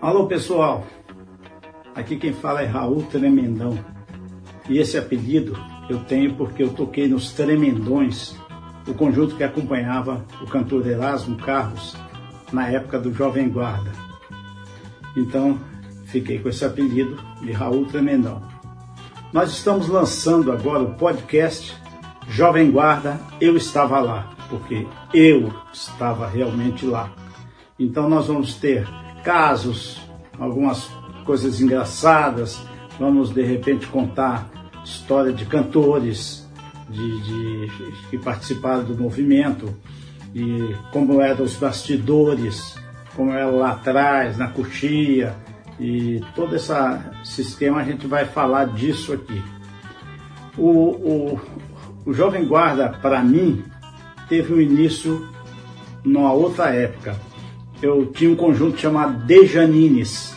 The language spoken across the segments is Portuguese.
Alô pessoal, aqui quem fala é Raul Tremendão e esse apelido eu tenho porque eu toquei nos Tremendões, o conjunto que acompanhava o cantor Erasmo Carlos na época do Jovem Guarda. Então fiquei com esse apelido de Raul Tremendão. Nós estamos lançando agora o podcast Jovem Guarda Eu Estava Lá, porque eu estava realmente lá. Então nós vamos ter casos, algumas coisas engraçadas, vamos de repente contar história de cantores de, de, que participaram do movimento e como eram os bastidores, como era lá atrás, na coxia, e todo esse sistema a gente vai falar disso aqui. O, o, o Jovem Guarda, para mim, teve um início numa outra época. Eu tinha um conjunto chamado Dejanines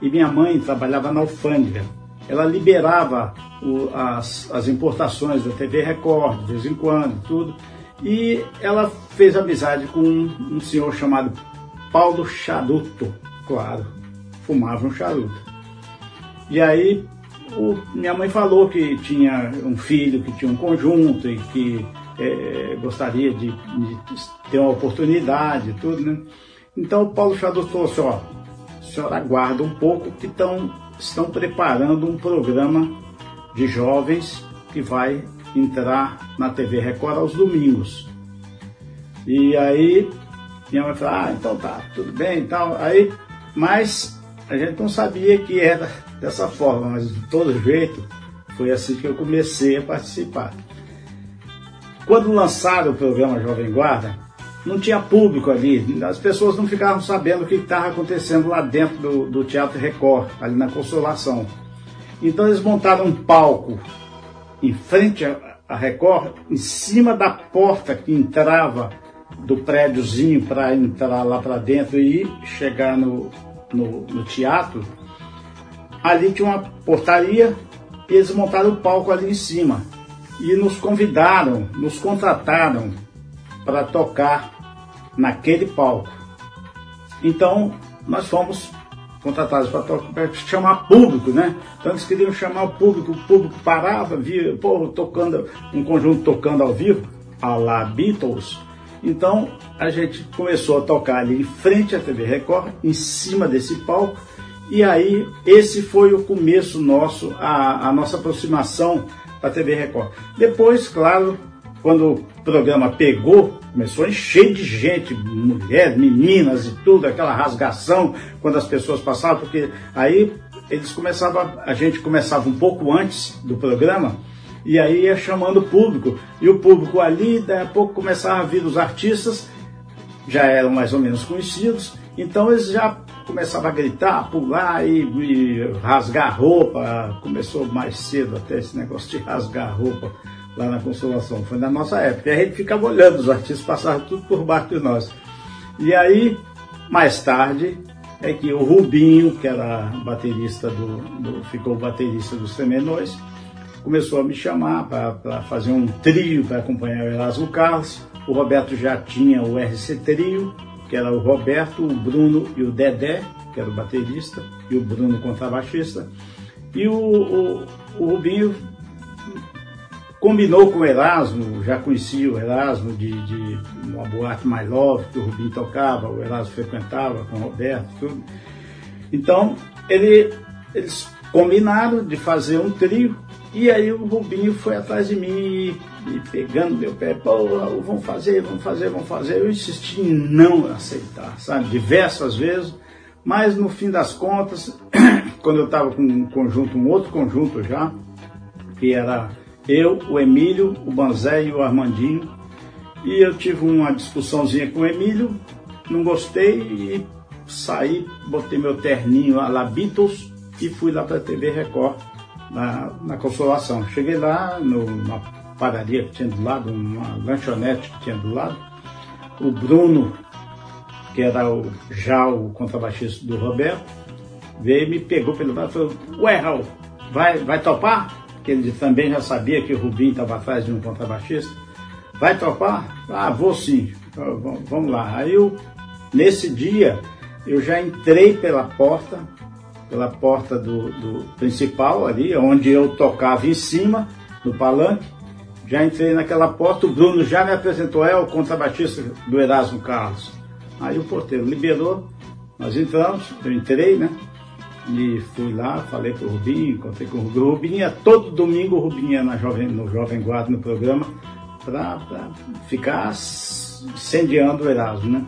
e minha mãe trabalhava na alfândega. Ela liberava o, as, as importações da TV Record, de vez em quando, tudo. E ela fez amizade com um, um senhor chamado Paulo Charuto, claro, fumava um charuto. E aí o, minha mãe falou que tinha um filho que tinha um conjunto e que é, gostaria de, de, ter uma oportunidade tudo, né? Então o Paulo Charuto falou assim, ó, a senhora aguarda um pouco que tão, estão preparando um programa de jovens que vai entrar na TV Record aos domingos. E aí minha mãe falou, ah, então tá, tudo bem e tal. Aí, mas a gente não sabia que era dessa forma, mas de todo jeito foi assim que eu comecei a participar. Quando lançaram o programa Jovem Guarda, não tinha público ali, as pessoas não ficavam sabendo o que estava acontecendo lá dentro do, do Teatro Record, ali na Consolação. Então eles montaram um palco em frente à Record, em cima da porta que entrava do prédiozinho para entrar lá para dentro e chegar no, no, no, teatro. Ali tinha uma portaria e eles montaram o palco ali em cima. E nos convidaram, nos contrataram para tocar naquele palco. Então nós fomos contratados para chamar público, né? Então eles queriam chamar o público, o público parava, via, pô, tocando, um conjunto tocando ao vivo, a la Beatles. Então a gente começou a tocar ali em frente à TV Record, em cima desse palco, e aí esse foi o começo nosso, a, a nossa aproximação da TV Record. Depois, claro, quando o programa pegou, começou a encher de gente, mulheres, meninas e tudo, aquela rasgação quando as pessoas passavam, porque aí eles começavam, a gente começava um pouco antes do programa, e aí ia chamando o público, e o público ali, daí a pouco começava a vir os artistas, já eram mais ou menos conhecidos, então eles já começavam a gritar, pular e, e rasgar roupa, começou mais cedo até esse negócio de rasgar roupa lá na Consolação, foi na nossa época. E a gente ficava olhando, os artistas passavam tudo por baixo de nós. E aí, mais tarde, é que o Rubinho, que era baterista do, do ficou baterista dos Tremenões, começou a me chamar para fazer um trio para acompanhar o Erasmo Carlos. O Roberto já tinha o RC Trio, que era o Roberto, o Bruno e o Dedé, que era o baterista, e o Bruno contrabaixista. E o, o, o Rubinho combinou com o Erasmo, já conhecia o Erasmo de, de uma boate mais love que o Rubinho tocava, o Erasmo frequentava com o Roberto, tudo. Então, ele, eles combinaram de fazer um trio e aí o Rubinho foi atrás de mim e pegando meu pé, pô, vamos fazer, vamos fazer, vamos fazer. Eu insisti em não aceitar, sabe, diversas vezes, mas no fim das contas, quando eu estava com um conjunto, um outro conjunto já, que era eu, o Emílio, o Banzé e o Armandinho. E eu tive uma discussãozinha com o Emílio, não gostei e saí, botei meu terninho lá, Beatles, e fui lá para a TV Record, na, na Consolação. Cheguei lá, no, numa padaria que tinha do lado, uma lanchonete que tinha do lado. O Bruno, que era o, já o contrabaixista do Roberto, veio e me pegou pelo braço e falou, ué, Raul, vai, vai topar? Que ele também já sabia que o Rubinho estava atrás de um contrabaixista. Vai topar? Ah, vou sim. Então, vamos lá. Aí eu, nesse dia eu já entrei pela porta, pela porta do, do principal ali, onde eu tocava em cima, no palanque. Já entrei naquela porta, o Bruno já me apresentou, é o contrabatista do Erasmo Carlos. Aí o porteiro liberou, nós entramos, eu entrei, né? E fui lá, falei com o Rubinho, encontrei com o Rubinho. Rubinho todo domingo, o Rubinho ia na Jovem, no Jovem Guarda, no programa, para ficar incendiando o Erasmo, né?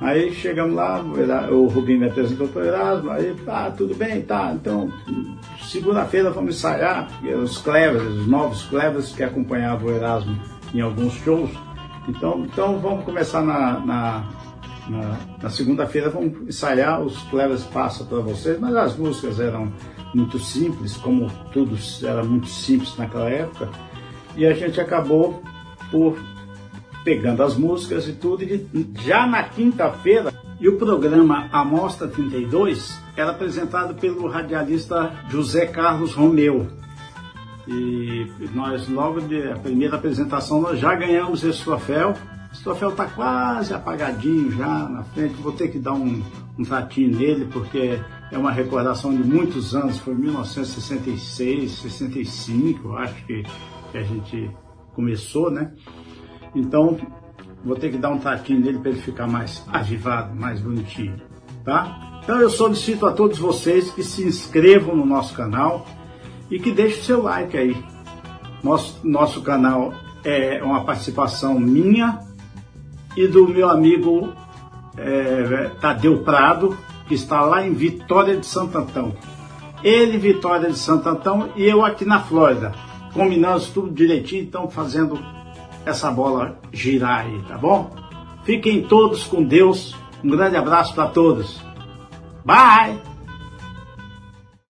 Aí chegamos lá, o Rubinho me apresentou para o Erasmo, aí, ah, tudo bem, tá, então, segunda-feira vamos ensaiar, os clevers, os novos clevers que acompanhavam o Erasmo em alguns shows, então, então vamos começar na, na, na, na segunda-feira, vamos ensaiar, os clevers passam para vocês, mas as músicas eram muito simples, como tudo era muito simples naquela época, e a gente acabou por pegando as músicas e tudo, e já na quinta-feira, e o programa Amostra 32 era apresentado pelo radialista José Carlos Romeu. E nós, logo de a primeira apresentação, nós já ganhamos esse troféu. Esse troféu está quase apagadinho já na frente, vou ter que dar um, um tratinho nele, porque é uma recordação de muitos anos, foi 1966, 65, eu acho que, que a gente começou, né? Então, vou ter que dar um taquinho nele para ele ficar mais avivado, mais bonitinho, tá? Então eu solicito a todos vocês que se inscrevam no nosso canal e que deixem o seu like aí. Nosso, nosso canal é uma participação minha e do meu amigo é, Tadeu Prado, que está lá em Vitória de Santo Antão. Ele, Vitória de Santo Antão, e eu aqui na Flórida. Combinamos tudo direitinho, então fazendo essa bola girar aí, tá bom? Fiquem todos com Deus. Um grande abraço para todos. Bye!